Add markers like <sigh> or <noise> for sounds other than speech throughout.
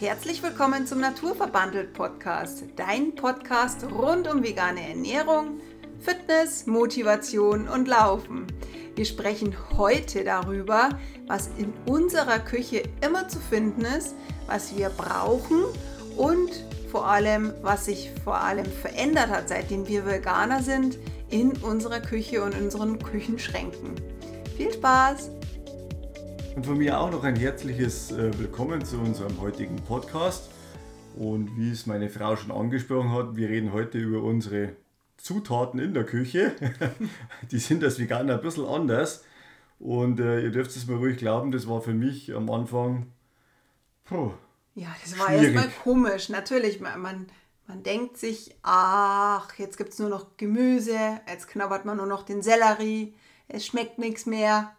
Herzlich willkommen zum Naturverbandelt Podcast, dein Podcast rund um vegane Ernährung, Fitness, Motivation und Laufen. Wir sprechen heute darüber, was in unserer Küche immer zu finden ist, was wir brauchen und vor allem, was sich vor allem verändert hat, seitdem wir Veganer sind, in unserer Küche und unseren Küchenschränken. Viel Spaß! Und von mir auch noch ein herzliches äh, Willkommen zu unserem heutigen Podcast. Und wie es meine Frau schon angesprochen hat, wir reden heute über unsere Zutaten in der Küche. <laughs> Die sind als Veganer ein bisschen anders. Und äh, ihr dürft es mir ruhig glauben, das war für mich am Anfang. Puh, ja, das war erstmal komisch. Natürlich, man, man, man denkt sich, ach, jetzt gibt es nur noch Gemüse, jetzt knabbert man nur noch den Sellerie, es schmeckt nichts mehr.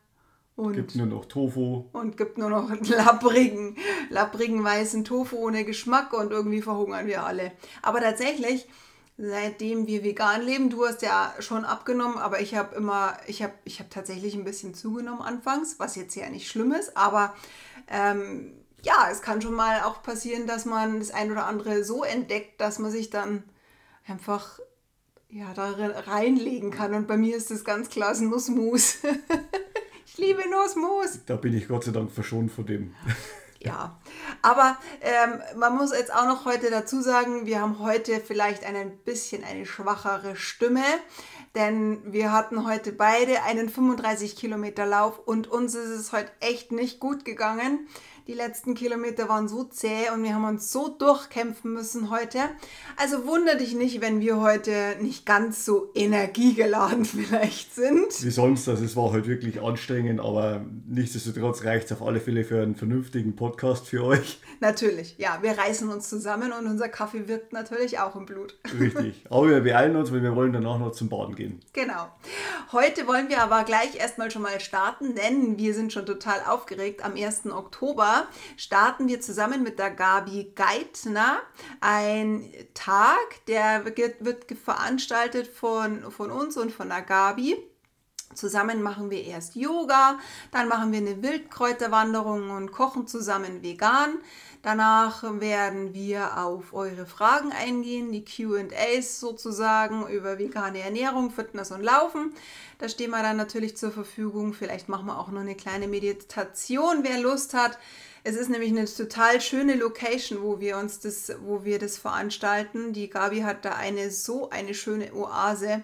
Und gibt nur noch Tofu. Und gibt nur noch <laughs> lapprigen, lapprigen weißen Tofu ohne Geschmack und irgendwie verhungern wir alle. Aber tatsächlich, seitdem wir vegan leben, du hast ja schon abgenommen, aber ich habe immer, ich habe ich hab tatsächlich ein bisschen zugenommen anfangs, was jetzt ja nicht schlimm ist, aber ähm, ja, es kann schon mal auch passieren, dass man das ein oder andere so entdeckt, dass man sich dann einfach ja, da reinlegen kann. Und bei mir ist das ganz klar das Nussmus. <laughs> Ich liebe Nussmus. Da bin ich Gott sei Dank verschont von dem. Ja, aber ähm, man muss jetzt auch noch heute dazu sagen, wir haben heute vielleicht ein bisschen eine schwachere Stimme, denn wir hatten heute beide einen 35 Kilometer Lauf und uns ist es heute echt nicht gut gegangen. Die letzten Kilometer waren so zäh und wir haben uns so durchkämpfen müssen heute. Also wundere dich nicht, wenn wir heute nicht ganz so energiegeladen <laughs> vielleicht sind. Wie sonst, also es war heute wirklich anstrengend, aber nichtsdestotrotz reicht es auf alle Fälle für einen vernünftigen Podcast für euch. Natürlich, ja, wir reißen uns zusammen und unser Kaffee wirkt natürlich auch im Blut. <laughs> Richtig, aber wir beeilen uns, weil wir wollen danach noch zum Baden gehen. Genau. Heute wollen wir aber gleich erstmal schon mal starten, denn wir sind schon total aufgeregt. Am 1. Oktober starten wir zusammen mit der Gabi Geithner ein Tag, der wird, wird veranstaltet von, von uns und von der Gabi. Zusammen machen wir erst Yoga, dann machen wir eine Wildkräuterwanderung und kochen zusammen vegan. Danach werden wir auf eure Fragen eingehen, die QAs sozusagen über vegane Ernährung, Fitness und Laufen. Da stehen wir dann natürlich zur Verfügung. Vielleicht machen wir auch noch eine kleine Meditation, wer Lust hat. Es ist nämlich eine total schöne Location, wo wir uns das, wo wir das veranstalten. Die Gabi hat da eine so eine schöne Oase.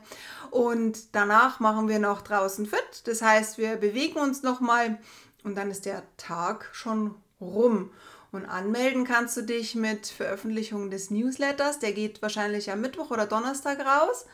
Und danach machen wir noch draußen fit. Das heißt, wir bewegen uns nochmal und dann ist der Tag schon rum. Und anmelden kannst du dich mit Veröffentlichung des Newsletters. Der geht wahrscheinlich am Mittwoch oder Donnerstag raus.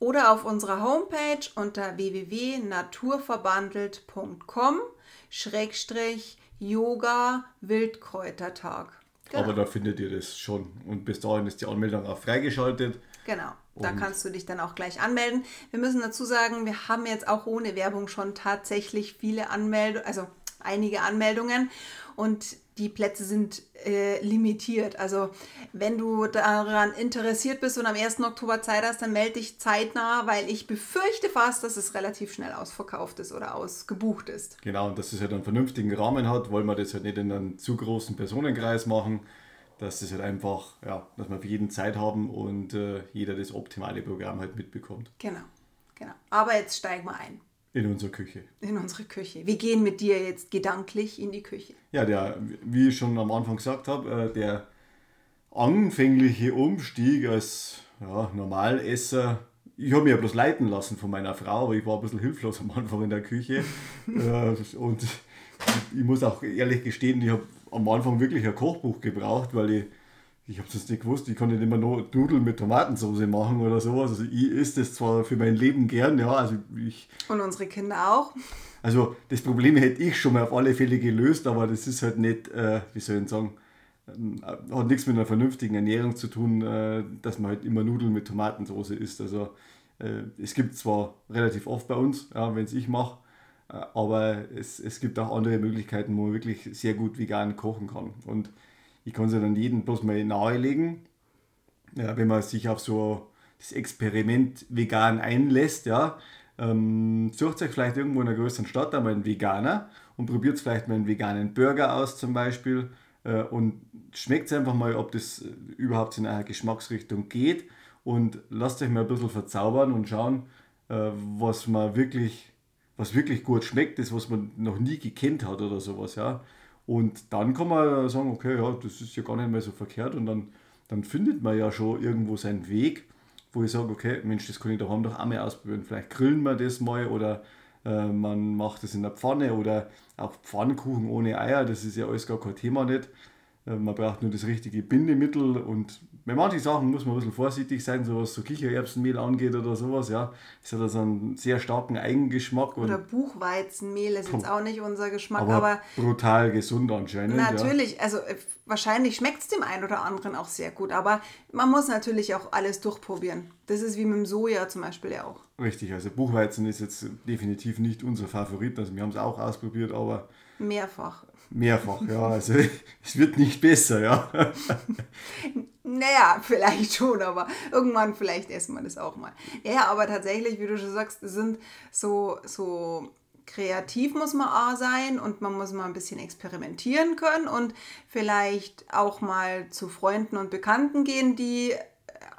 Oder auf unserer Homepage unter www.naturverbandelt.com Schrägstrich Yoga Wildkräutertag. Genau. Aber da findet ihr das schon. Und bis dahin ist die Anmeldung auch freigeschaltet. Genau, da kannst du dich dann auch gleich anmelden. Wir müssen dazu sagen, wir haben jetzt auch ohne Werbung schon tatsächlich viele Anmeldungen, also einige Anmeldungen. Und die Plätze sind äh, limitiert. Also wenn du daran interessiert bist und am 1. Oktober Zeit hast, dann melde dich zeitnah, weil ich befürchte fast, dass es relativ schnell ausverkauft ist oder ausgebucht ist. Genau, und dass es halt einen vernünftigen Rahmen hat, wollen wir das halt nicht in einem zu großen Personenkreis machen, dass es halt einfach, ja, dass wir für jeden Zeit haben und äh, jeder das optimale Programm halt mitbekommt. Genau, genau. Aber jetzt steigen wir ein. In unsere Küche. In unsere Küche. Wir gehen mit dir jetzt gedanklich in die Küche. Ja, der, wie ich schon am Anfang gesagt habe, äh, der anfängliche Umstieg als ja, Normalesser, ich habe mich ja bloß leiten lassen von meiner Frau, aber ich war ein bisschen hilflos am Anfang in der Küche. <laughs> Äh, und ich muss auch ehrlich gestehen, ich habe am Anfang wirklich ein Kochbuch gebraucht, weil ich ich habe das nicht gewusst, ich konnte nicht immer nur Nudeln mit Tomatensauce machen oder sowas. Also ich esse das zwar für mein Leben gern, ja, also ich... Und unsere Kinder auch. Also das Problem hätte ich schon mal auf alle Fälle gelöst, aber das ist halt nicht, äh, wie soll ich sagen, äh, hat nichts mit einer vernünftigen Ernährung zu tun, äh, dass man halt immer Nudeln mit Tomatensauce isst. Also äh, es gibt zwar relativ oft bei uns, ja, wenn es ich mache, äh, aber es, es gibt auch andere Möglichkeiten, wo man wirklich sehr gut vegan kochen kann. Und ich kann es ja dann jedem bloß mal nahelegen, ja, wenn man sich auf so das Experiment vegan einlässt, ja, ähm, sucht euch vielleicht irgendwo in einer größeren Stadt einmal einen Veganer und probiert vielleicht mal einen veganen Burger aus zum Beispiel. äh, und schmeckt einfach mal, ob das überhaupt in eine Geschmacksrichtung geht und lasst euch mal ein bisschen verzaubern und schauen, äh, was man wirklich, was wirklich gut schmeckt, das was man noch nie gekannt hat oder sowas, ja. Und dann kann man sagen, okay, ja, das ist ja gar nicht mehr so verkehrt und dann, dann findet man ja schon irgendwo seinen Weg, wo ich sage, okay, Mensch, das kann ich daheim doch auch mal ausprobieren. Vielleicht grillen wir das mal oder äh, man macht das in der Pfanne oder auch Pfannkuchen ohne Eier, das ist ja alles gar kein Thema nicht. Äh, man braucht nur das richtige Bindemittel und bei manchen Sachen muss man ein bisschen vorsichtig sein, so was so Kichererbsenmehl angeht oder sowas, ja. Das hat also einen sehr starken Eigengeschmack. Oder Buchweizenmehl ist jetzt auch nicht unser Geschmack, aber, aber brutal gesund anscheinend. Natürlich, ja. also äh, wahrscheinlich schmeckt es dem einen oder anderen auch sehr gut, aber man muss natürlich auch alles durchprobieren. Das ist wie mit dem Soja zum Beispiel ja auch. Richtig, also Buchweizen ist jetzt definitiv nicht unser Favorit, also wir haben es auch ausprobiert, aber... Mehrfach. Mehrfach, ja. Also <laughs> es wird nicht besser, ja. <laughs> naja, <laughs> vielleicht schon, aber irgendwann vielleicht essen wir das auch mal. Ja, aber tatsächlich, wie du schon sagst, sind so, so kreativ muss man auch sein und man muss mal ein bisschen experimentieren können und vielleicht auch mal zu Freunden und Bekannten gehen, die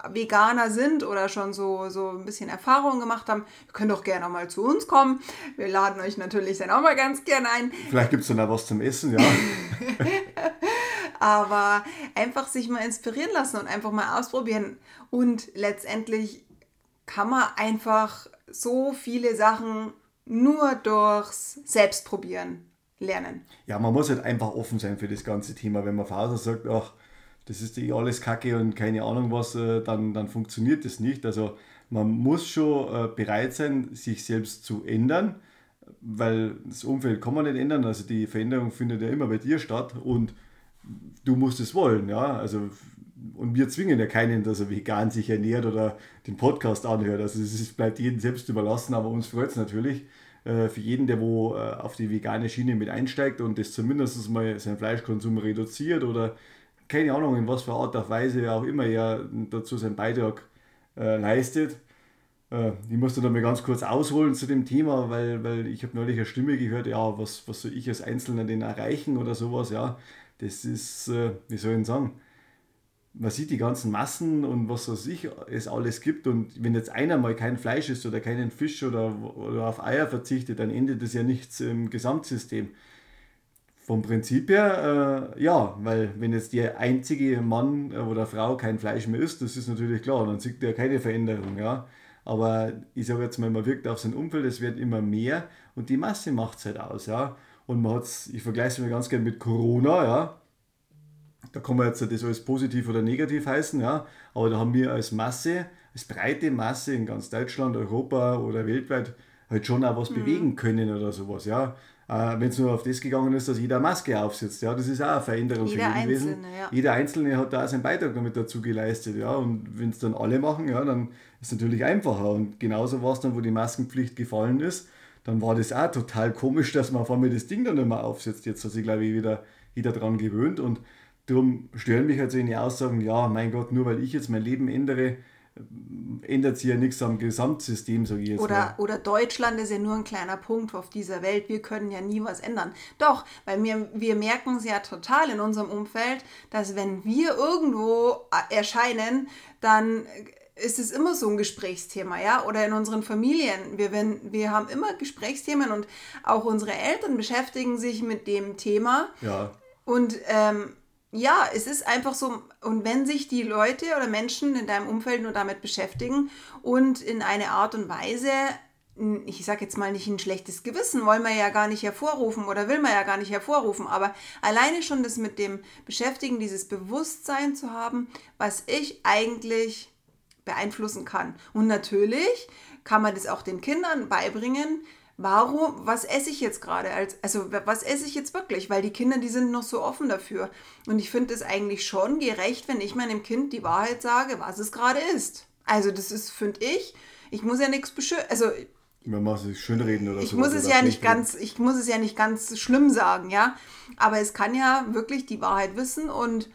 Veganer sind oder schon so, so ein bisschen Erfahrung gemacht haben, ihr könnt doch gerne mal zu uns kommen. Wir laden euch natürlich dann auch mal ganz gerne ein. Vielleicht gibt es dann auch was zum Essen, ja. <laughs> Aber einfach sich mal inspirieren lassen und einfach mal ausprobieren. Und letztendlich kann man einfach so viele Sachen nur durchs Selbstprobieren lernen. Ja, man muss halt einfach offen sein für das ganze Thema. Wenn man Vater sagt, ach, das ist eh alles Kacke und keine Ahnung was, äh, dann, dann funktioniert das nicht. Also man muss schon äh, bereit sein, sich selbst zu ändern, weil das Umfeld kann man nicht ändern. Also die Veränderung findet ja immer bei dir statt und du musst es wollen. Ja? Also, und wir zwingen ja keinen, dass er vegan sich ernährt oder den Podcast anhört. Also es bleibt jedem selbst überlassen, aber uns freut es natürlich äh, für jeden, der wo auf die vegane Schiene mit einsteigt und das zumindest mal seinen Fleischkonsum reduziert oder keine Ahnung, in was für Art und Weise auch immer er dazu seinen Beitrag äh, leistet. Äh, ich musste da mal ganz kurz ausholen zu dem Thema, weil, weil ich habe neulich eine Stimme gehört, ja, was, was soll ich als Einzelner denn erreichen oder sowas, ja. Das ist, äh, wie soll ich sagen, man sieht die ganzen Massen und was weiß ich, es alles gibt. Und wenn jetzt einer mal kein Fleisch isst oder keinen Fisch oder, oder auf Eier verzichtet, dann endet das ja nichts im Gesamtsystem. Vom Prinzip her, äh, ja, weil wenn jetzt der einzige Mann oder Frau kein Fleisch mehr isst, das ist natürlich klar, dann sieht er keine Veränderung, ja. Aber ich sage jetzt mal, man wirkt auf sein Umfeld, es wird immer mehr und die Masse macht es halt aus, ja. Und man hat's, ich vergleiche es mir ganz gerne mit Corona, ja. Da kann man jetzt das alles positiv oder negativ heißen, ja. Aber da haben wir als Masse, als breite Masse in ganz Deutschland, Europa oder weltweit halt schon auch was mhm. bewegen können oder sowas, ja. Äh, wenn es nur auf das gegangen ist, dass jeder Maske aufsetzt. Ja, das ist auch eine Veränderung jeder für jeden gewesen. Ja. Jeder Einzelne hat da seinen Beitrag damit dazu geleistet. Ja, und wenn es dann alle machen, ja, dann ist es natürlich einfacher. Und genauso war es dann, wo die Maskenpflicht gefallen ist, dann war das auch total komisch, dass man auf einmal das Ding dann nicht mehr aufsetzt. Jetzt hat sich, glaube ich, wieder jeder daran gewöhnt. Und darum stören mich halt so die Aussagen, ja, mein Gott, nur weil ich jetzt mein Leben ändere, ändert sich ja nichts am Gesamtsystem, sage ich jetzt oder, mal. Oder Deutschland ist ja nur ein kleiner Punkt auf dieser Welt. Wir können ja nie was ändern. Doch, weil wir, wir merken es ja total in unserem Umfeld, dass wenn wir irgendwo erscheinen, dann ist es immer so ein Gesprächsthema, ja? Oder in unseren Familien. Wir, wenn, wir haben immer Gesprächsthemen und auch unsere Eltern beschäftigen sich mit dem Thema. Ja. Und ähm, ja, es ist einfach so, und wenn sich die Leute oder Menschen in deinem Umfeld nur damit beschäftigen und in eine Art und Weise, ich sage jetzt mal nicht ein schlechtes Gewissen, wollen wir ja gar nicht hervorrufen oder will man ja gar nicht hervorrufen, aber alleine schon das mit dem Beschäftigen, dieses Bewusstsein zu haben, was ich eigentlich beeinflussen kann. Und natürlich kann man das auch den Kindern beibringen, warum, was esse ich jetzt gerade? also was esse ich jetzt wirklich? Weil die Kinder, die sind noch so offen dafür. Und ich finde es eigentlich schon gerecht, wenn ich meinem Kind die Wahrheit sage, was es gerade ist. Also das ist, finde ich, ich muss ja nichts beschönigen. Also man muss es schön reden oder ich so. Muss es ja nicht ganz, ich muss es ja nicht ganz schlimm sagen, ja. Aber es kann ja wirklich die Wahrheit wissen und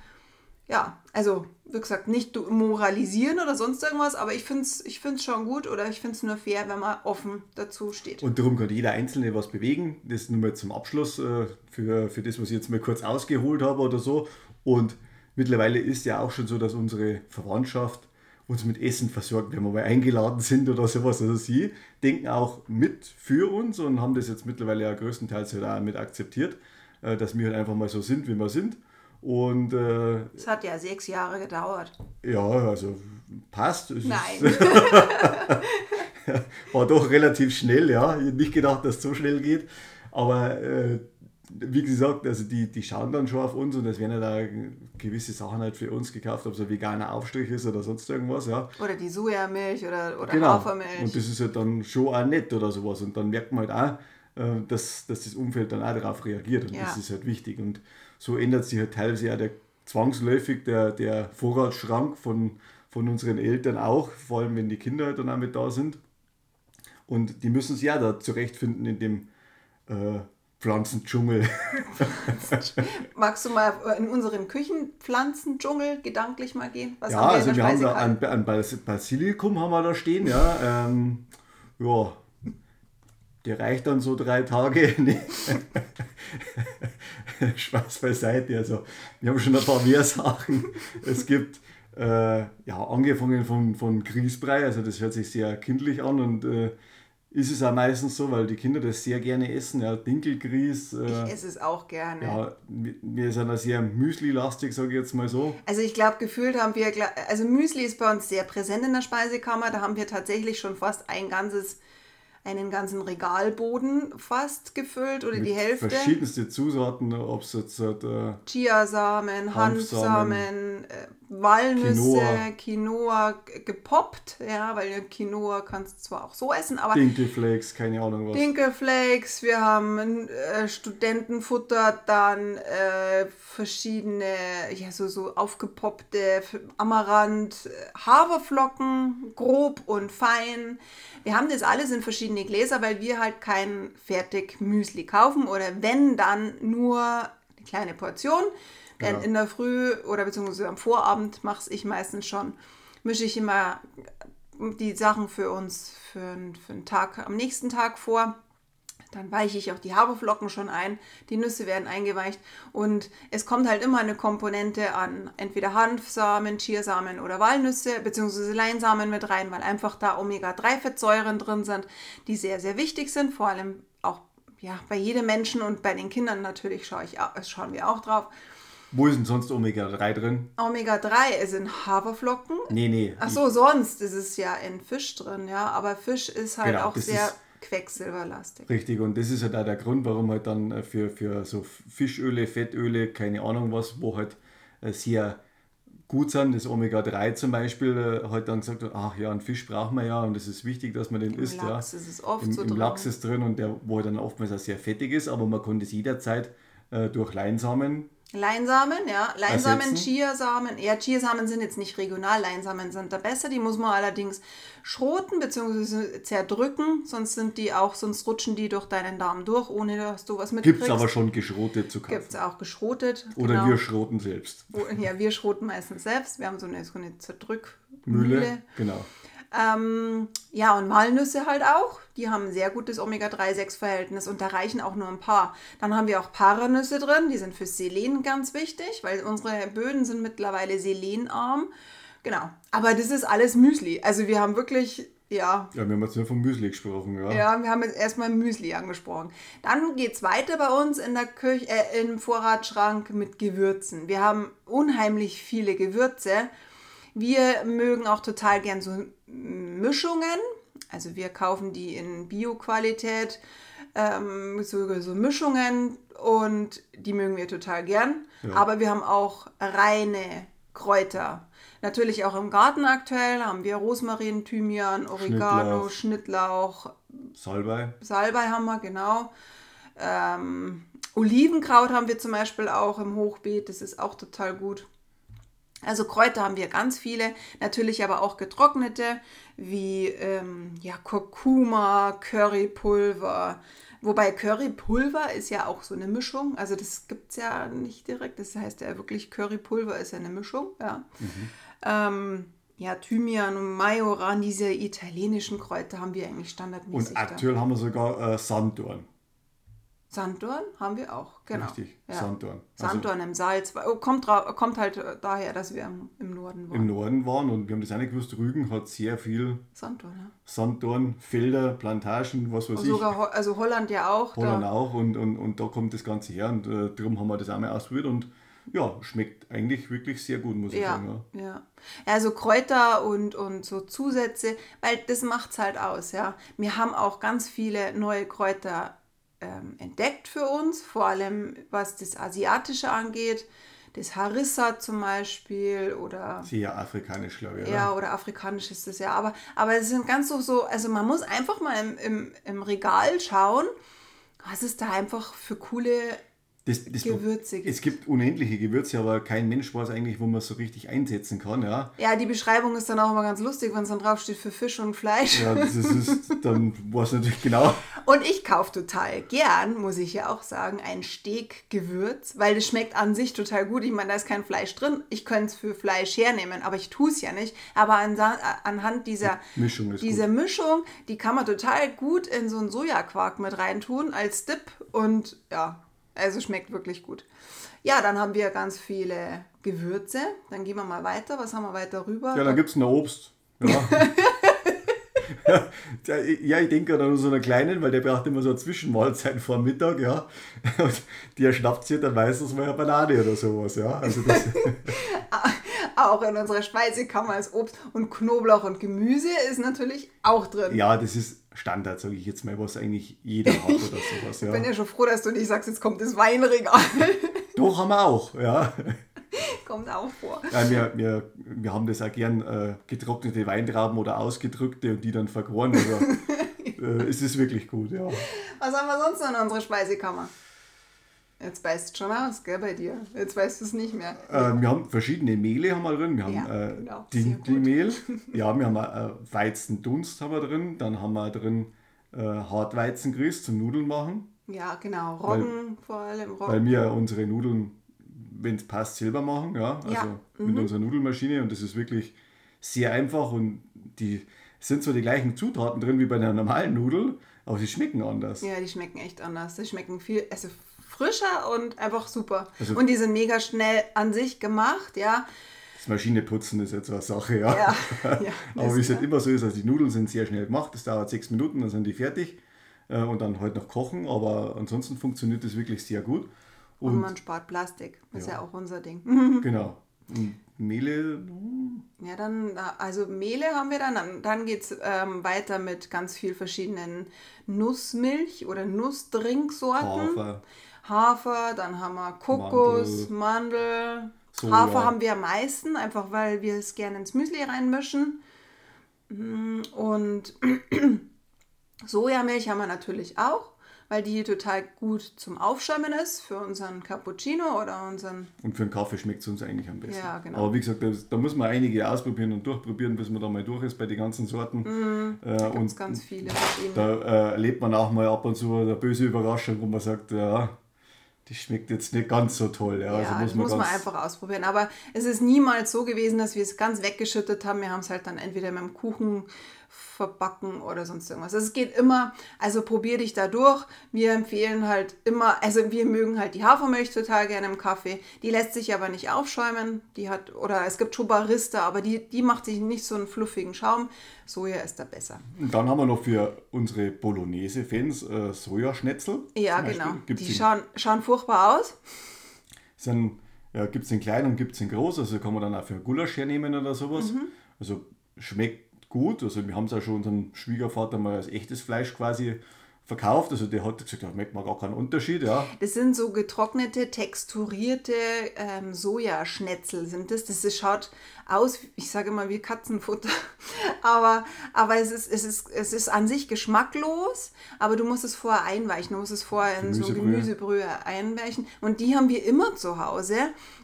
ja, also wie gesagt, nicht moralisieren oder sonst irgendwas, aber ich finde es ich find's schon gut oder ich finde es nur fair, wenn man offen dazu steht. Und darum kann jeder Einzelne was bewegen. Das nur mal zum Abschluss äh, für, für das, was ich jetzt mal kurz ausgeholt habe oder so. Und mittlerweile ist ja auch schon so, dass unsere Verwandtschaft uns mit Essen versorgt, wenn wir mal eingeladen sind oder sowas. Also sie denken auch mit für uns und haben das jetzt mittlerweile ja größtenteils halt auch mit akzeptiert, äh, dass wir halt einfach mal so sind, wie wir sind. Und äh, es hat ja sechs Jahre gedauert. Ja, also passt. Es Nein. <laughs> war doch relativ schnell, ja. Ich hätte nicht gedacht, dass es so schnell geht. Aber äh, wie gesagt, also die, die schauen dann schon auf uns und es werden ja da gewisse Sachen halt für uns gekauft, ob es ein veganer Aufstrich ist oder sonst irgendwas, ja. Oder die Sojamilch oder, oder genau. Hafermilch. Und das ist halt dann schon auch nett oder sowas. Und dann merkt man halt auch, äh, dass, dass das Umfeld dann auch darauf reagiert und ja. das ist halt wichtig. Und so ändert sich halt teilweise auch der, zwangsläufig der, der Vorratsschrank von, von unseren Eltern auch, vor allem wenn die Kinder halt dann auch mit da sind. Und die müssen sich ja da zurechtfinden in dem äh, Pflanzendschungel. <laughs> Magst du mal in unseren Küchenpflanzendschungel gedanklich mal gehen? Was ja, haben wir also wir haben da ein, ein Basilikum haben wir da stehen, ja. Ähm, ja, der reicht dann so drei Tage. <laughs> Spaß beiseite. Also, wir haben schon ein paar mehr Sachen. Es gibt äh, ja, angefangen von, von Grießbrei, also das hört sich sehr kindlich an und äh, ist es auch meistens so, weil die Kinder das sehr gerne essen. Ja, Dinkelgrieß. Äh, ich esse es auch gerne. Ja, wir sind da sehr Müsli-lastig, sage ich jetzt mal so. Also ich glaube, gefühlt haben wir, also Müsli ist bei uns sehr präsent in der Speisekammer. Da haben wir tatsächlich schon fast ein ganzes einen ganzen Regalboden fast gefüllt oder Mit die Hälfte. Verschiedenste Zusaten, ob es jetzt äh, Chiasamen, Hanfsamen, äh, Walnüsse, Quinoa. Quinoa gepoppt, ja, weil Quinoa kannst du zwar auch so essen, aber Dinkelflakes, keine Ahnung was. Dinkelflakes, wir haben äh, Studentenfutter, dann äh, verschiedene, ja, so, so aufgepoppte Amaranth, äh, Haferflocken, grob und fein. Wir haben das alles in verschiedene Gläser, weil wir halt kein fertig Müsli kaufen oder wenn dann nur eine kleine Portion. Denn ja. in der Früh oder beziehungsweise am Vorabend mache ich meistens schon, mische ich immer die Sachen für uns für, für einen Tag am nächsten Tag vor. Dann weiche ich auch die Haferflocken schon ein, die Nüsse werden eingeweicht und es kommt halt immer eine Komponente an entweder Hanfsamen, Chiasamen oder Walnüsse bzw. Leinsamen mit rein, weil einfach da Omega-3-Fettsäuren drin sind, die sehr, sehr wichtig sind, vor allem auch ja, bei jedem Menschen und bei den Kindern natürlich schaue ich, schauen wir auch drauf. Wo ist denn sonst Omega-3 drin? Omega-3 ist in Haferflocken. Nee, nee. Ach so, sonst ist es ja in Fisch drin, ja. Aber Fisch ist halt genau, auch sehr quecksilberlastig. Richtig, und das ist halt auch der Grund, warum halt dann äh, für, für so Fischöle, Fettöle, keine Ahnung was, wo halt äh, sehr gut sind, das Omega-3 zum Beispiel, halt dann gesagt hat, ach ja, einen Fisch brauchen wir ja und es ist wichtig, dass man den Im isst. Lachs ja. ist es oft Im, so Im drin. Lachs ist drin und der, wo halt dann oftmals auch sehr fettig ist, aber man konnte es jederzeit äh, durch Leinsamen Leinsamen, ja. Leinsamen, Chiasamen. Ja, Chiasamen sind jetzt nicht regional, Leinsamen sind da besser. Die muss man allerdings schroten bzw. zerdrücken, sonst sind die auch, sonst rutschen die durch deinen Darm durch, ohne dass du was mitkriegst. Gibt es aber schon geschrotet zu kaufen. Gibt es auch geschrotet. Oder genau. wir schroten selbst. Ja, wir schroten meistens selbst. Wir haben so eine, so eine Zerdrückmühle. Mühle, genau. Ähm, ja, und Walnüsse halt auch. Die haben ein sehr gutes Omega-3-6-Verhältnis und da reichen auch nur ein paar. Dann haben wir auch Paranüsse drin, die sind für Selen ganz wichtig, weil unsere Böden sind mittlerweile selenarm. Genau. Aber das ist alles Müsli. Also wir haben wirklich ja. Ja, wir haben jetzt nur vom Müsli gesprochen, ja. Ja, wir haben jetzt erstmal Müsli angesprochen. Dann geht es weiter bei uns in der Küche, äh, im Vorratsschrank mit Gewürzen. Wir haben unheimlich viele Gewürze. Wir mögen auch total gern so Mischungen. Also wir kaufen die in Bio-Qualität, ähm, so, so Mischungen und die mögen wir total gern. Ja. Aber wir haben auch reine Kräuter. Natürlich auch im Garten aktuell haben wir Rosmarin, Thymian, Oregano, Schnittlauch. Schnittlauch Salbei. Salbei haben wir, genau. Ähm, Olivenkraut haben wir zum Beispiel auch im Hochbeet, das ist auch total gut. Also Kräuter haben wir ganz viele, natürlich aber auch getrocknete, wie ähm, ja, Kurkuma, Currypulver, Wobei Currypulver ist ja auch so eine Mischung. Also das gibt es ja nicht direkt. Das heißt ja wirklich Currypulver ist ja eine Mischung. Ja, ähm, ja Thymian und Majoran, diese italienischen Kräuter haben wir eigentlich standardmäßig. Und aktuell haben wir sogar äh, Sanddorn. Sanddorn haben wir auch, genau. Richtig, Ja. Sanddorn. Also Sanddorn im Salz. Oh, Kommt, kommt halt äh, daher, dass wir im, im Norden waren. im Norden waren und wir haben das auch nicht gewusst, Rügen hat sehr viel Sanddorn, ja. Sanddorn, Felder, Plantagen, was weiß Und ich. sogar Ho also Holland ja auch. Holland da. auch und, und, und da kommt das Ganze her und äh, darum haben wir das auch mal ausprobiert und ja, schmeckt eigentlich wirklich sehr gut, muss ich Ja, sagen. Ja. ja. Ja, so Kräuter und, und so Zusätze, weil das macht es halt aus, ja. Wir haben auch ganz viele neue Kräuter ähm, entdeckt für uns, vor allem was das Asiatische angeht. Das Harissa zum Beispiel oder Sehr afrikanisch, glaube ich. ja, Oder? oder afrikanisch ist das ja. Aber, aber es sind ganz so, so, also man muss einfach mal im, im, im Regal schauen, was es da einfach für coole Das, das, Gewürze gibt. Es gibt unendliche Gewürze, aber kein Mensch weiß eigentlich, wo man es so richtig einsetzen kann. Ja, Ja, die Beschreibung ist dann auch immer ganz lustig, wenn es dann draufsteht für Fisch und Fleisch. ja das ist, dann weiß natürlich genau. <laughs> Und ich kaufe total gern, muss ich ja auch sagen, ein Steakgewürz, weil das schmeckt an sich total gut. Ich meine, da ist kein Fleisch drin. Ich könnte es für Fleisch hernehmen, aber ich tue es ja nicht. Aber an, anhand dieser Mischung ist diese Mischung, die kann man total gut in so einen Sojaquark mit reintun als Dip und ja, also schmeckt wirklich gut. Ja, dann haben wir ganz viele Gewürze. Dann gehen wir mal weiter. Was haben wir weiter rüber? Ja, dann gibt es noch Obst. Ja. <laughs> Ja, ich denke an so einen kleinen, weil der braucht immer so eine Zwischenmahlzeit vor Mittag, ja. <laughs> Und der schnappt sich dann meistens mal eine Banane oder sowas, ja. Also das, <laughs> auch in unserer Speisekammer ist Obst und Knoblauch und Gemüse ist natürlich auch drin. ja, das ist Standard, sage ich jetzt mal, was eigentlich jeder hat <laughs> oder sowas, Ich bin ja. ja schon froh, dass du nicht sagst, jetzt kommt das Weinregal. <laughs> Doch, haben wir auch, ja. <laughs> kommt auch vor. ja wir, wir, wir haben das auch gern äh, getrocknete Weintrauben oder ausgedrückte und die dann vergoren. Also äh, es ist wirklich gut, ja. Was haben wir sonst noch in unserer Speisekammer? Jetzt beißt es schon aus, gell, bei dir. Jetzt weißt du es nicht mehr. Äh, wir haben verschiedene Mehle haben wir drin. Wir haben Ja, äh, genau. Dinkelmehl. <laughs> Ja, wir haben äh, Weizendunst haben wir drin. Dann haben wir drin äh, Hartweizengrieß zum Nudeln machen. Ja, genau. Roggen vor allem. Roggen. Weil wir unsere Nudeln, wenn es passt, selber machen. Ja, also Ja, mhm. mit unserer Nudelmaschine. Und das ist wirklich sehr einfach. Und die sind zwar die gleichen Zutaten drin wie bei einer normalen Nudel, aber sie schmecken anders. Ja, die schmecken echt anders. Die schmecken viel, also frischer und einfach super. Also- und die sind mega schnell an sich gemacht, ja. Das Maschineputzen ist jetzt eine Sache, ja. Ja, <laughs> ja, Aber wie es halt immer so ist, also die Nudeln sind sehr schnell gemacht, das dauert sechs Minuten, dann sind die fertig äh, und dann halt noch kochen, aber ansonsten funktioniert das wirklich sehr gut. Und, Und, man spart Plastik. Das ist ja Ja. auch unser Ding. <laughs> <laughs> genau. Und Mehle, Ja, dann, also Mehle haben wir dann. Dann, dann geht es ähm, weiter mit ganz viel verschiedenen Nussmilch oder Nussdrinksorten. Hafer, Hafer, dann haben wir Kokos, Mandel. Soja. Hafer haben wir am meisten, einfach weil wir es gerne ins Müsli reinmischen. Mm, Und <clears throat> Sojamilch haben wir natürlich auch, weil die total gut zum Aufschäumen ist für unseren Cappuccino oder unseren und für einen Kaffee schmeckt es uns eigentlich am besten. Ja, genau. Aber wie gesagt, da, da muss man einige ausprobieren und durchprobieren, bis man da mal durch ist bei den ganzen Sorten. äh, ganz, ganz viele da äh, erlebt man auch mal ab und zu eine böse Überraschung, wo man sagt, ja, die schmeckt jetzt nicht ganz so toll. Ja, Ja, also muss man ganz- einfach ausprobieren. Aber es ist niemals so gewesen, dass wir es ganz weggeschüttet haben. Wir haben es halt dann entweder mit dem Kuchen verbacken oder sonst irgendwas. Also es geht immer, also probier dich da durch. Wir empfehlen halt immer, also wir mögen halt die Hafermilch total gerne im Kaffee. Die lässt sich aber nicht aufschäumen. Die hat, oder es gibt Chobarista, aber die, die macht sich nicht so einen fluffigen Schaum. Soja ist da besser. Und dann haben wir noch für unsere Bolognese-Fans äh, Sojaschnitzel. Ja, genau. Die schauen, schauen furchtbar aus. sind, ja, gibt es in klein und gibt es in groß, also kann man dann auch für Gulasch hernehmen oder sowas. Mhm. Also schmeckt gut, also wir haben es auch schon unserem Schwiegervater mal als echtes Fleisch quasi verkauft, also der hat gesagt, da merkt man gar keinen Unterschied, ja. Das sind so getrocknete, texturierte ähm, Sojaschnetzel sind das. Das ist, schaut aus, ich sage immer wie Katzenfutter, <laughs> aber, aber es, ist, es, ist, es ist an sich geschmacklos, aber du musst es vorher einweichen, du musst es vorher in so Gemüsebrühe. Gemüsebrühe einweichen und die haben wir immer zu Hause,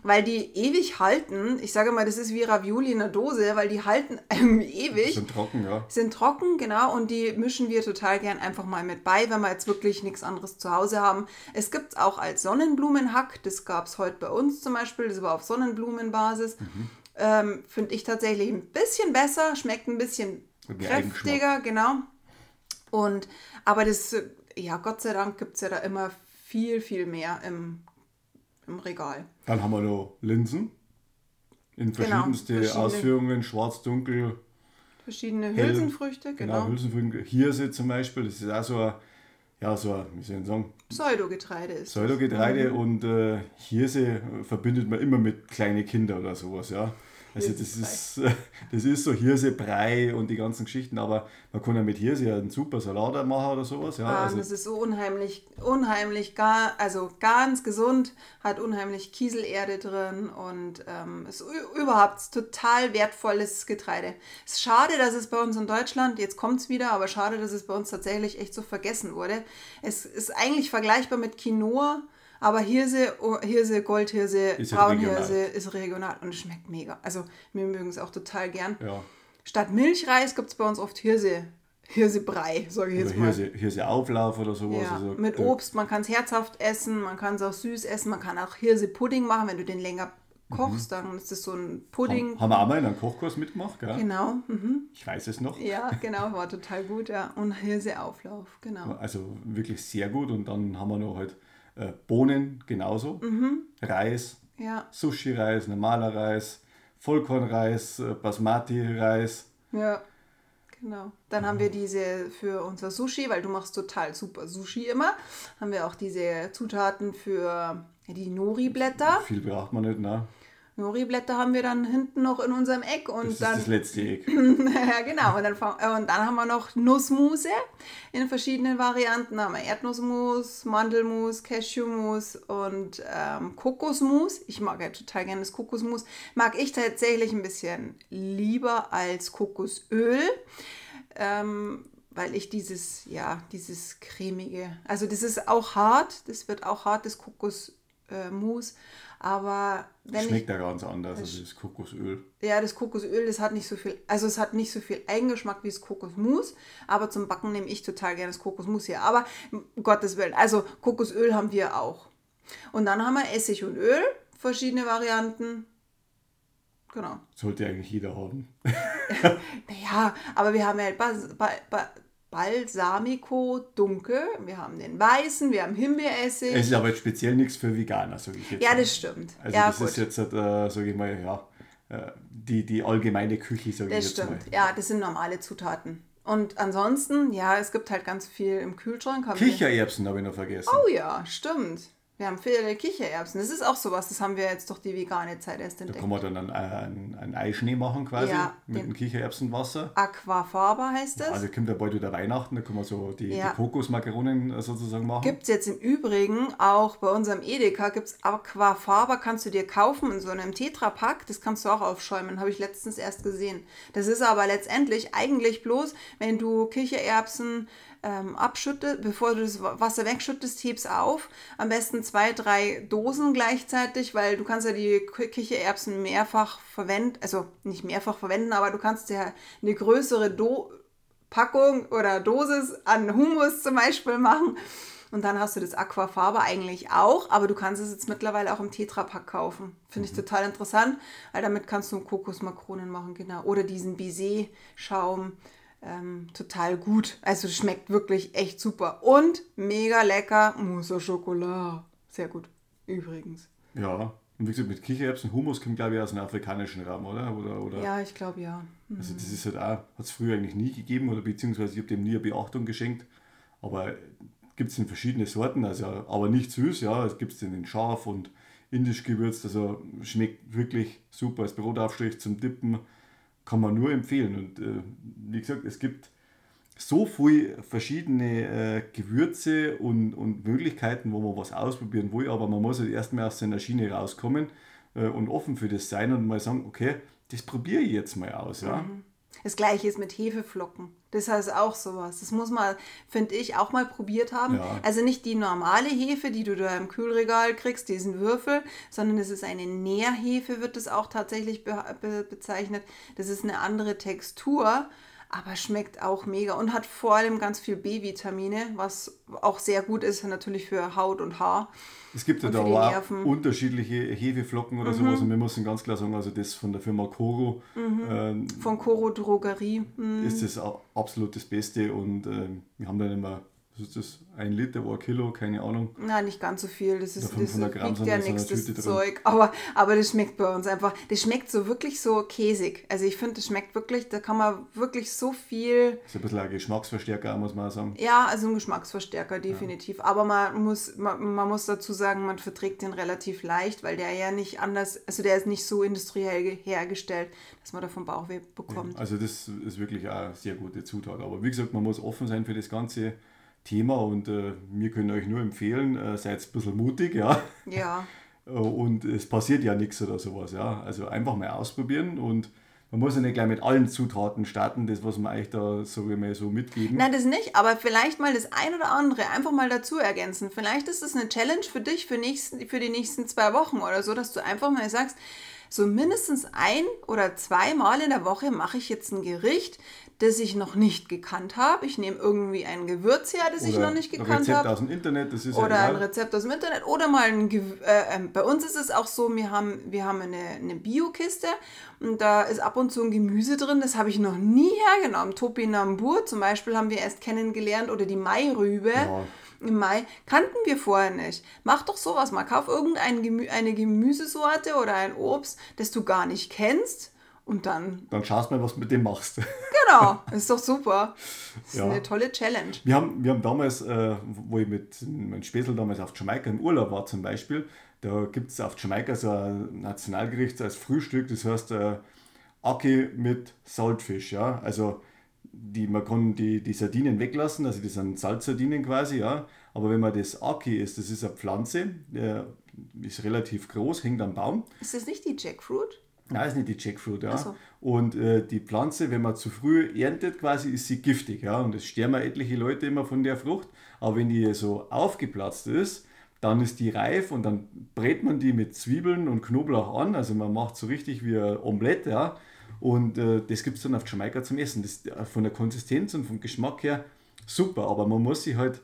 weil die ewig halten. Ich sage mal, das ist wie Ravioli in der Dose, weil die halten irgendwie <laughs> ewig Sind trocken, ja. sind trocken, genau, und die mischen wir total gern einfach mal mit dabei, wenn wir jetzt wirklich nichts anderes zu Hause haben. Es gibt es auch als Sonnenblumenhack, das gab es heute bei uns zum Beispiel, das war auf Sonnenblumenbasis. Mhm. Ähm, Finde ich tatsächlich ein bisschen besser, schmeckt ein bisschen kräftiger, genau. Und aber das, ja, Gott sei Dank gibt es ja da immer viel, viel mehr im, im Regal. Dann haben wir noch Linsen in Genau, verschiedenste verschiedene. Ausführungen, schwarz, dunkel, Verschiedene Hülsenfrüchte, genau, genau. Hülsenfrüchte. Hirse zum Beispiel, das ist auch so ein, ja, so ein, wie soll ich sagen, Pseudogetreide ist. Pseudogetreide Mhm. und äh, Hirse verbindet man immer mit kleinen Kindern oder sowas, ja. Also das ist, <laughs> das ist so Hirsebrei und die ganzen Geschichten, aber man kann ja mit Hirse ja einen super Salat machen oder sowas, ja. Ah, Also, das ist so unheimlich, unheimlich, gar, also ganz gesund, hat unheimlich Kieselerde drin und ähm, ist überhaupt total wertvolles Getreide. Es ist schade, dass es bei uns in Deutschland, jetzt kommt es wieder, aber schade, dass es bei uns tatsächlich echt so vergessen wurde. Es ist eigentlich vergleichbar mit Quinoa, aber Hirse, oh, Hirse Goldhirse, Ist Braunhirse ist regional und schmeckt mega. Also wir mögen es auch total gern. ja. Statt Milchreis gibt es bei uns oft Hirse, Hirsebrei, sage ich Oder jetzt mal. Hirse, Hirseauflauf oder sowas. Ja, also, mit Obst, man kann es herzhaft essen, man kann es auch süß essen, man kann auch Hirse-Pudding machen, wenn du den länger kochst, dann ist das so ein Pudding. Haben, haben wir auch mal in einem Kochkurs mitgemacht, gell? Genau, mhm. Ich weiß es noch. ja, <laughs> genau, war total gut, ja. Und Hirseauflauf, genau. Also wirklich sehr gut. Und dann haben wir noch halt äh, Bohnen genauso. Mhm. Reis, Ja, Sushi-Reis, normaler Reis, Vollkornreis, äh, Basmati-Reis. ja, genau. Dann haben wir diese für unser Sushi, weil du machst total super Sushi immer, haben wir auch diese Zutaten für die Nori-Blätter. Viel braucht man nicht, ne? Nori-Blätter haben wir dann hinten noch in unserem Eck und Das ist dann das letzte Eck. <laughs> ja, genau. Und dann, und dann haben wir noch Nussmuse in verschiedenen Varianten. Da haben wir Erdnussmus, Mandelmus, Cashewmus und ähm, Kokosmus. Ich mag ja total gerne das Kokosmus. Mag ich tatsächlich ein bisschen lieber als Kokosöl. Ähm, weil ich dieses, ja, dieses cremige, also das ist auch hart, das wird auch hart, das Kokosmus, äh, Mus. aber wenn ich, Schmeckt ja ganz anders, also das Kokosöl. ja, das Kokosöl, das hat nicht so viel, also es hat nicht so viel Eigengeschmack wie das Kokosmus, aber zum Backen nehme ich total gerne das Kokosmus hier. Aber um Gottes Willen, also Kokosöl haben wir auch. Und dann haben wir Essig und Öl, verschiedene Varianten. Genau. Sollte eigentlich jeder haben. <laughs> Naja, aber wir haben ja Bas, ba, ba, Balsamico dunkel, wir haben den weißen, wir haben Himbeeressig. Es ist aber jetzt speziell nichts für Veganer, sage ich jetzt. ja, das stimmt. Also ja, das gut. ist jetzt, äh, sage ich mal, ja, äh, die, die allgemeine Küche, sage ich Das jetzt stimmt. mal. Ja, das sind normale Zutaten. Und ansonsten, ja, es gibt halt ganz viel im Kühlschrank. Kichererbsen habe ich noch vergessen. Oh ja, stimmt. Wir haben viele Kichererbsen. Das ist auch sowas, das haben wir jetzt durch die vegane Zeit erst Da entdeckt. kann man dann einen, einen, einen Eischnee machen quasi Ja, mit dem Kichererbsenwasser. Aquafaba heißt es. Also kommt ja bald wieder Weihnachten, da kann man so die, Ja. die Kokosmakaronen sozusagen machen. Gibt es jetzt im Übrigen auch bei unserem Edeka, gibt es Aquafaba, kannst du dir kaufen in so einem Tetrapack. Das kannst du auch aufschäumen, habe ich letztens erst gesehen. Das ist aber letztendlich eigentlich bloß, wenn du Kichererbsen ähm, abschüttest, bevor du das Wasser wegschüttest, hebst auf. Am besten zwei, drei Dosen gleichzeitig, weil du kannst ja die Ki- Kichererbsen mehrfach verwenden, also nicht mehrfach verwenden, aber du kannst ja eine größere Do Packung oder Dosis an Hummus zum Beispiel machen. Und dann hast du das Aquafaba eigentlich auch, aber du kannst es jetzt mittlerweile auch im Tetrapack kaufen. Finde ich total interessant, weil damit kannst du Kokosmakronen machen, genau. Oder diesen Baiser-Schaum. Ähm, total gut. Also schmeckt wirklich echt super. Und mega lecker. Mousse au Chocolat. Sehr gut. Übrigens. Ja, und wie gesagt, mit Kichererbsen, Hummus kommt glaube ich aus dem afrikanischen Raum, oder? oder, oder Ja, ich glaube ja. Also das ist halt auch, hat es früher eigentlich nie gegeben oder beziehungsweise ich habe dem nie eine Beachtung geschenkt. Aber gibt es in verschiedene Sorten, also aber nicht süß, ja. Es gibt es in scharf und indisch gewürzt, also schmeckt wirklich super. Als Brotaufstrich zum Dippen kann man nur empfehlen. Und äh, wie gesagt, es gibt so viele verschiedene äh, Gewürze und, und Möglichkeiten, wo man was ausprobieren will, aber man muss halt erstmal aus seiner Schiene rauskommen äh, und offen für das sein und mal sagen, okay, das probiere ich jetzt mal aus. Ja? Das gleiche ist mit Hefeflocken. Das heißt auch sowas. Das muss man, finde ich, auch mal probiert haben. Ja. Also nicht die normale Hefe, die du da im Kühlregal kriegst, diesen Würfel, sondern es ist eine Nährhefe, wird es auch tatsächlich be be bezeichnet. Das ist eine andere Textur, aber schmeckt auch mega und hat vor allem ganz viel B-Vitamine, was auch sehr gut ist natürlich für Haut und Haar. Es gibt ja da auch unterschiedliche Hefeflocken oder mhm. sowas und wir müssen ganz klar sagen, also das von der Firma Coro. Mhm. Ähm, von Coro Drogerie. Mhm. Ist das absolut das Beste und äh, wir haben dann immer was ist das? Ein Liter oder ein Kilo, keine Ahnung. Nein, nicht ganz so viel. Das ist, das Gramm ja nichts, das Zeug. Aber, aber das schmeckt bei uns einfach. Das schmeckt so wirklich so käsig. Also ich finde, das schmeckt wirklich, da kann man wirklich so viel. Das ist ein bisschen ein Geschmacksverstärker, muss man sagen. Ja, also ein Geschmacksverstärker, definitiv. Ja. Aber man muss, man, man muss dazu sagen, man verträgt den relativ leicht, weil der ja nicht anders, also der ist nicht so industriell hergestellt, dass man davon Bauchweh bekommt. Ja, also das ist wirklich eine sehr gute Zutat. Aber wie gesagt, man muss offen sein für das Ganze. Thema und äh, wir können euch nur empfehlen, äh, seid ein bisschen mutig, ja. Ja. <laughs> Und es passiert ja nichts oder sowas, ja. Also einfach mal ausprobieren und man muss ja nicht gleich mit allen Zutaten starten, das, was wir euch da, so mal, so mitgeben. Nein, das nicht, aber vielleicht mal das ein oder andere einfach mal dazu ergänzen. Vielleicht ist das eine Challenge für dich für, nächsten, für die nächsten zwei Wochen oder so, dass du einfach mal sagst, so mindestens ein oder zweimal in der Woche mache ich jetzt ein Gericht, das ich noch nicht gekannt habe. Ich nehme irgendwie ein Gewürz her, das oder ich noch nicht gekannt habe. Ein Rezept aus dem Internet, das ist Oder ja ein Rezept aus dem Internet. Oder mal ein Ge äh, äh, Bei uns ist es auch so, wir haben, wir haben eine, eine Bio-Kiste und da ist ab und zu ein Gemüse drin, das habe ich noch nie hergenommen. Topinambur zum Beispiel haben wir erst kennengelernt oder die Mairübe. Ja im Mai kannten wir vorher nicht. Mach doch sowas mal. Kauf irgendeine Gemü Gemüsesorte oder ein Obst, das du gar nicht kennst und dann. Dann schaust mal, was du mit dem machst. <laughs> Genau, ist doch super. Das ist ja. eine tolle Challenge. Wir haben, wir haben damals, äh, wo ich mit meinem Späßel damals auf Jamaika im Urlaub war zum Beispiel, da gibt es auf Jamaika so ein Nationalgericht als Frühstück, das heißt äh, Aki mit Saltfisch. Ja? Also die, man kann die, die Sardinen weglassen, also das sind Salzsardinen quasi, ja. Aber wenn man das Aki isst, das ist eine Pflanze, der ist relativ groß, hängt am Baum. Ist das nicht die Jackfruit? Nein, ist nicht die Jackfruit, ja. So. Und äh, die Pflanze, wenn man zu früh erntet, quasi, ist sie giftig, ja. Und es sterben etliche Leute immer von der Frucht. Aber wenn die so aufgeplatzt ist, dann ist die reif und dann brät man die mit Zwiebeln und Knoblauch an. Also man macht so richtig wie ein Omelette, ja. Und äh, das gibt es dann auf Jamaika zum Essen. Das äh, von der Konsistenz und vom Geschmack her super, aber man muss sich halt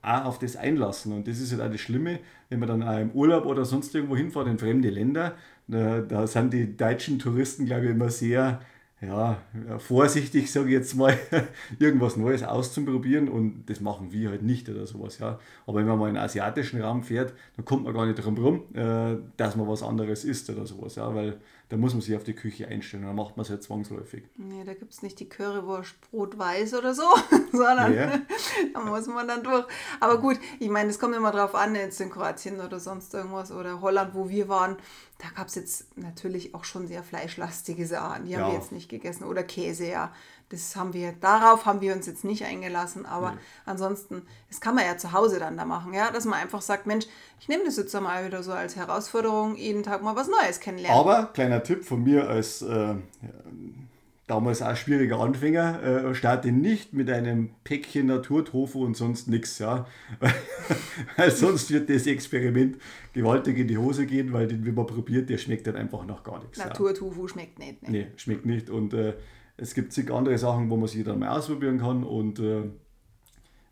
auch auf das einlassen. Und das ist halt auch das Schlimme, wenn man dann auch im Urlaub oder sonst irgendwo hinfährt in fremde Länder, da, da sind die deutschen Touristen, glaube ich, immer sehr ja, vorsichtig, sage ich jetzt mal, <laughs> irgendwas Neues auszuprobieren und das machen wir halt nicht oder sowas. Ja. Aber wenn man mal in den asiatischen Raum fährt, dann kommt man gar nicht drum rum, äh, dass man was anderes isst oder sowas. Ja, weil da muss man sich auf die Küche einstellen. Dann macht man es ja zwangsläufig. Nee, da gibt es nicht die Currywurst Brot-Weiß oder so, <laughs> sondern ja. <laughs> da muss man dann durch. Aber gut, ich meine, es kommt immer drauf an, jetzt in Kroatien oder sonst irgendwas oder Holland, wo wir waren, da gab es jetzt natürlich auch schon sehr fleischlastige Sachen. Die haben ja. wir jetzt nicht gegessen. Oder Käse, ja. Das haben wir, darauf haben wir uns jetzt nicht eingelassen, aber nee. ansonsten, das kann man ja zu Hause dann da machen, ja, dass man einfach sagt, Mensch, ich nehme das jetzt mal wieder so als Herausforderung, jeden Tag mal was Neues kennenlernen. Aber, kleiner Tipp von mir als äh, damals auch schwieriger Anfänger, äh, starte nicht mit einem Päckchen Naturtofu und sonst nichts, ja, <laughs> weil sonst wird das Experiment gewaltig in die Hose gehen, weil den, wenn man probiert, der schmeckt dann einfach noch gar nichts. Naturtofu ja. schmeckt nicht. Ne? Nee, schmeckt nicht und äh, es gibt zig andere Sachen, wo man sich dann mal ausprobieren kann und äh,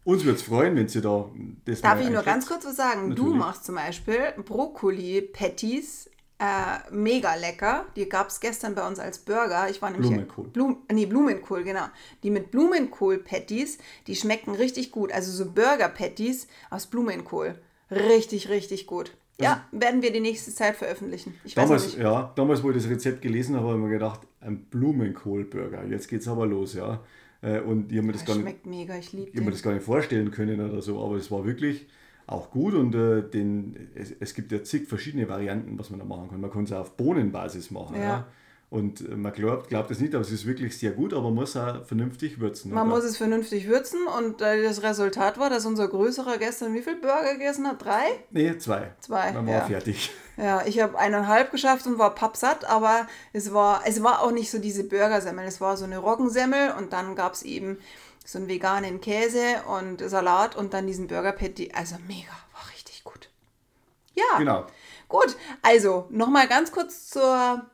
uns würde es freuen, wenn Sie da das Darf ich nur ganz kurz was sagen? Natürlich. Du machst zum Beispiel Brokkoli-Patties, äh, mega lecker. Die gab es gestern bei uns als Burger. Ich war nämlich Blumenkohl. Blum, nee, Blumenkohl, genau. Die mit Blumenkohl-Patties, die schmecken richtig gut. Also so Burger-Patties aus Blumenkohl. Richtig, richtig gut. Ja, also, werden wir die nächste Zeit veröffentlichen. Ich damals. Ja, damals, wo ich das Rezept gelesen habe, habe ich mir gedacht, ein Blumenkohlburger. Jetzt geht es aber los, ja. Äh, und ich habe mir das, das gar nicht, mega, ich liebe mir das gar nicht vorstellen können oder so, aber es war wirklich auch gut und äh, den, es, es gibt ja zig verschiedene Varianten, was man da machen kann. Man kann es auch auf Bohnenbasis machen. Ja. ja. Und äh, man glaubt, glaubt es nicht, aber es ist wirklich sehr gut, aber man muss auch vernünftig würzen. Man oder? muss es vernünftig würzen und äh, das Resultat war, dass unser größerer gestern wie viel Burger gegessen hat? Drei? Nee, zwei. Zwei. Dann war ja. fertig. Ja, ich habe eineinhalb geschafft und war pappsatt, aber es war, es war auch nicht so diese Burgersemmel. Es war so eine Roggensemmel und dann gab es eben so einen veganen Käse und Salat und dann diesen Burger Patty. Also mega, war richtig gut. Ja. Genau. Gut, also nochmal ganz kurz zur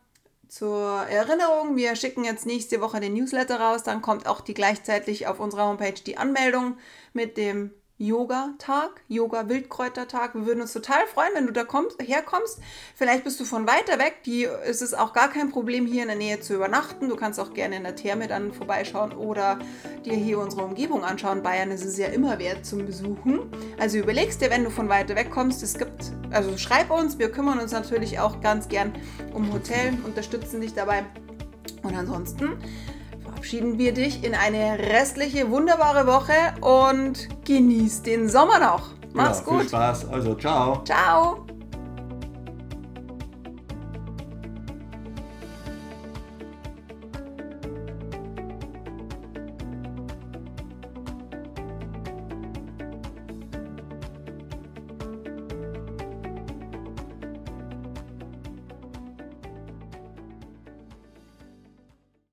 zur Erinnerung, wir schicken jetzt nächste Woche den Newsletter raus, dann kommt auch die gleichzeitig auf unserer Homepage die Anmeldung mit dem Yoga-Tag, Yoga-Wildkräutertag. Wir würden uns total freuen, wenn du da kommst, herkommst. Vielleicht bist du von weiter weg. Die, ist es auch gar kein Problem, hier in der Nähe zu übernachten. Du kannst auch gerne in der Therme dann vorbeischauen oder dir hier unsere Umgebung anschauen. Bayern ist es ja immer wert zum Besuchen. Also überlegst dir, wenn du von weiter weg kommst, es gibt, also schreib uns. Wir kümmern uns natürlich auch ganz gern um Hotel, unterstützen dich dabei. Und ansonsten verabschieden wir dich in eine restliche wunderbare Woche und genieß den Sommer noch. Mach's ja, gut. Viel Spaß. Also, ciao. Ciao.